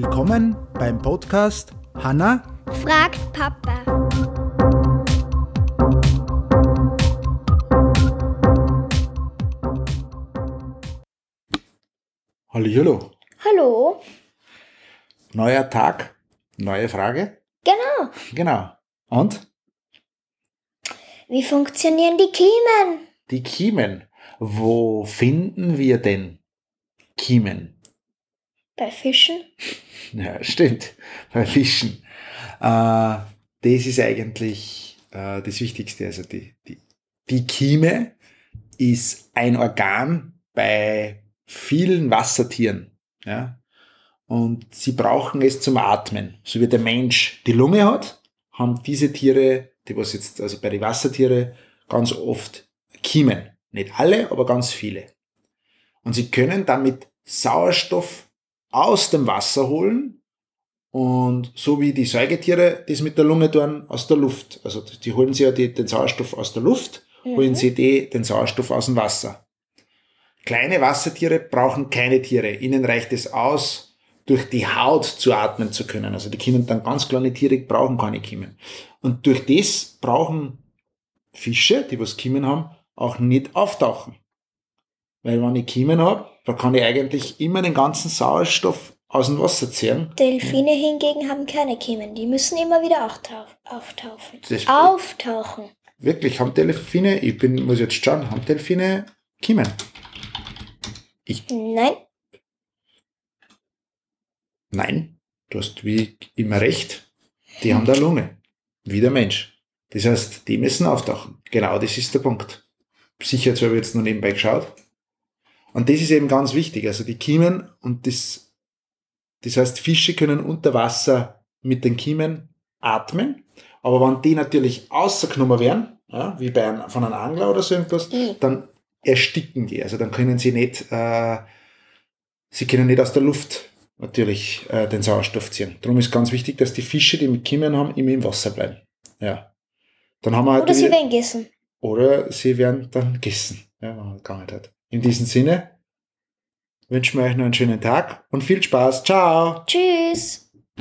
Willkommen beim Podcast Hanna fragt Papa. Hallihallo. Hallo? Neuer Tag, neue Frage. Genau. Genau. Und? Wie funktionieren die Kiemen? Die Kiemen. Wo finden wir denn Kiemen? Bei Fischen? Ja, stimmt. Bei Fischen. Äh, das ist eigentlich äh, das Wichtigste. Also die, die, die Kieme ist ein Organ bei vielen Wassertieren. Ja? Und sie brauchen es zum Atmen. So wie der Mensch die Lunge hat, haben diese Tiere, die was jetzt, also bei den Wassertiere, ganz oft Kiemen. Nicht alle, aber ganz viele. Und sie können damit Sauerstoff aus dem Wasser holen und so wie die Säugetiere das mit der Lunge tun, aus der Luft. Also die holen sie ja die, den Sauerstoff aus der Luft, Mhm. holen sie die, den Sauerstoff aus dem Wasser. Kleine Wassertiere brauchen keine Tiere. Ihnen reicht es aus, durch die Haut zu atmen zu können. Also die Kiemen dann ganz kleine Tiere brauchen keine Kiemen. Und durch das brauchen Fische, die was Kiemen haben, auch nicht auftauchen. Weil wenn ich Kiemen habe, dann kann ich eigentlich immer den ganzen Sauerstoff aus dem Wasser ziehen. Delfine hingegen haben keine Kiemen. Die müssen immer wieder auftau- auftauchen. Das- Auftauchen. Wirklich, haben Delfine, ich bin, muss jetzt schauen, haben Delfine Kiemen? Nein. Nein, du hast wie immer recht. Die haben da Lunge. Wie der Mensch. Das heißt, die müssen auftauchen. Genau, das ist der Punkt. Sicherheitshalber jetzt nur nebenbei geschaut. Und das ist eben ganz wichtig. Also die Kiemen und das, das heißt, Fische können unter Wasser mit den Kiemen atmen. Aber wenn die natürlich außergenommen werden, ja, wie bei einem, von einem Angler oder so irgendwas, I. dann ersticken die. Also dann können sie nicht, äh, sie können nicht aus der Luft natürlich äh, den Sauerstoff ziehen. Darum ist ganz wichtig, dass die Fische, die mit Kiemen haben, immer im Wasser bleiben. Ja. Dann haben wir halt Oder sie werden gegessen. oder sie werden dann gegessen, ja, wenn man gar nicht hat. In diesem Sinne wünschen wir euch noch einen schönen Tag und viel Spaß. Ciao! Tschüss.